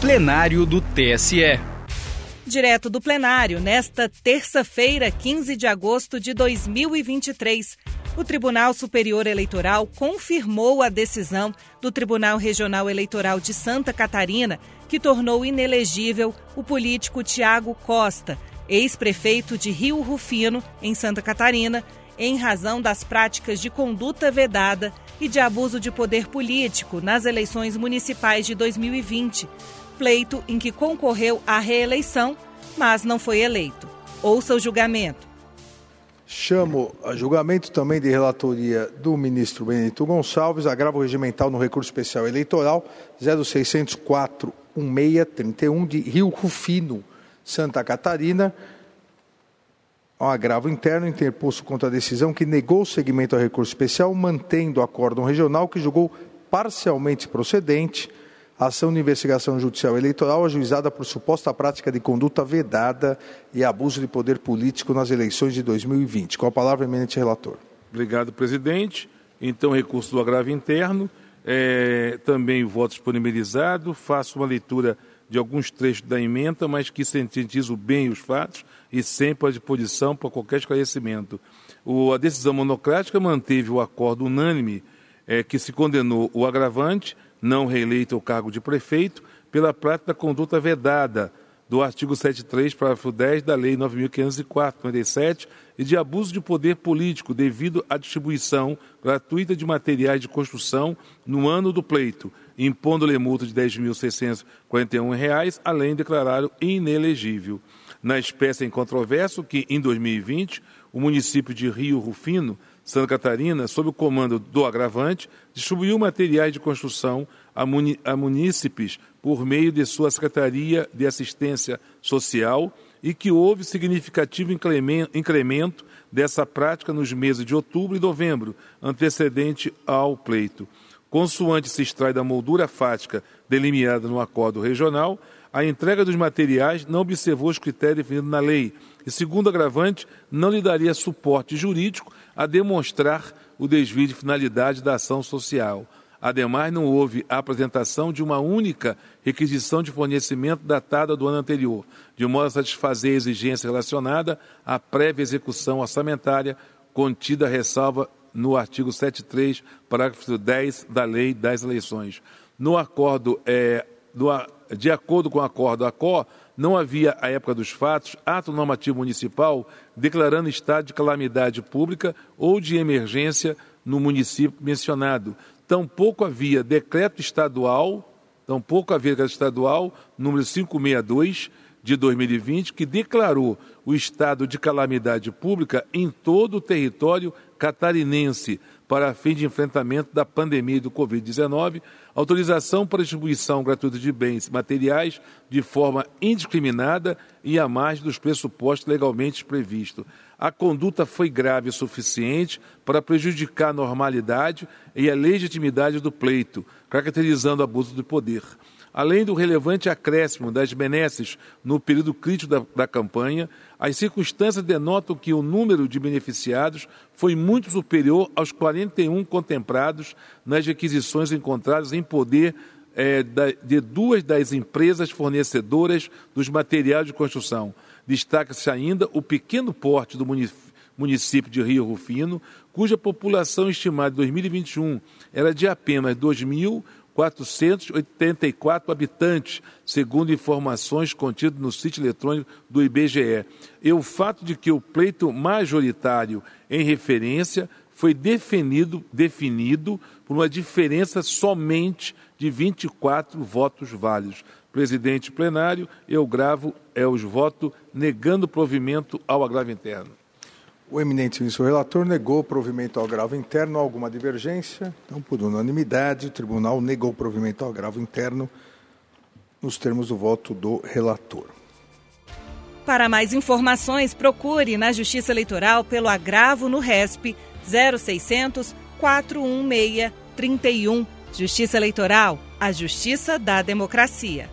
plenário do TSE. Direto do plenário, nesta terça-feira, 15 de agosto de 2023, o Tribunal Superior Eleitoral confirmou a decisão do Tribunal Regional Eleitoral de Santa Catarina, que tornou inelegível o político Tiago Costa, ex-prefeito de Rio Rufino, em Santa Catarina, em razão das práticas de conduta vedada e de abuso de poder político nas eleições municipais de 2020, pleito em que concorreu à reeleição, mas não foi eleito. Ouça o julgamento. Chamo a julgamento também de relatoria do ministro Benedito Gonçalves, agravo regimental no recurso especial eleitoral 0604 1631 de Rio Rufino, Santa Catarina, um agravo interno interposto contra a decisão que negou o seguimento ao recurso especial, mantendo o acórdão regional que julgou parcialmente procedente ação de investigação judicial eleitoral ajuizada por suposta prática de conduta vedada e abuso de poder político nas eleições de 2020. Com a palavra, eminente relator. Obrigado, presidente. Então, recurso do agravo interno, é, também voto disponibilizado, faço uma leitura de alguns trechos da emenda, mas que sintetizo bem os fatos e sempre à disposição para qualquer esclarecimento. O, a decisão monocrática manteve o acordo unânime é, que se condenou o agravante não reeleito ao cargo de prefeito, pela prática conduta vedada do artigo 73, parágrafo 10 da Lei 9.504, e de abuso de poder político devido à distribuição gratuita de materiais de construção no ano do pleito, impondo-lhe multa de R$ 10.641, além de declará-lo inelegível. Na espécie em controverso que, em 2020, o município de Rio Rufino Santa Catarina, sob o comando do agravante, distribuiu materiais de construção a, muni a munícipes por meio de sua Secretaria de Assistência Social e que houve significativo incremento dessa prática nos meses de outubro e novembro, antecedente ao pleito. Consoante se extrai da moldura fática delimitada no acordo regional, a entrega dos materiais não observou os critérios definidos na lei e, segundo agravante, não lhe daria suporte jurídico a demonstrar o desvio de finalidade da ação social. Ademais, não houve a apresentação de uma única requisição de fornecimento datada do ano anterior, de modo a satisfazer a exigência relacionada à prévia execução orçamentária contida a ressalva no artigo 73, parágrafo 10 da Lei das Eleições. No acordo, é, do, de acordo com o acordo ACO, não havia, à época dos fatos, ato normativo municipal declarando estado de calamidade pública ou de emergência no município mencionado. Tampouco havia decreto estadual, tampouco havia decreto estadual número 562 de 2020 que declarou o estado de calamidade pública em todo o território catarinense para fim de enfrentamento da pandemia do Covid-19, autorização para distribuição gratuita de bens materiais de forma indiscriminada e à margem dos pressupostos legalmente previstos. A conduta foi grave o suficiente para prejudicar a normalidade e a legitimidade do pleito, caracterizando abuso de poder. Além do relevante acréscimo das benesses no período crítico da, da, campanha, as circunstâncias denotam que o número de beneficiados foi muito superior aos 41 contemplados nas requisições encontradas em poder é, da, de duas das empresas fornecedoras dos materiais de construção. Destaca-se ainda o pequeno porte do município de Rio Rufino, cuja população estimada em 2021 era de apenas 2.000 484 habitantes, segundo informações contidas no sítio eletrônico do IBGE. E o fato de que o pleito majoritário em referência foi definido, definido por uma diferença somente de 24 votos válidos. Presidente plenário, eu gravo é os votos negando provimento ao agravo interno. O eminente ministro relator negou o provimento ao agravo interno. Alguma divergência? Então, por unanimidade, o tribunal negou o provimento ao agravo interno nos termos do voto do relator. Para mais informações, procure na Justiça Eleitoral pelo agravo no RESP 0600 416 31. Justiça Eleitoral, a justiça da democracia.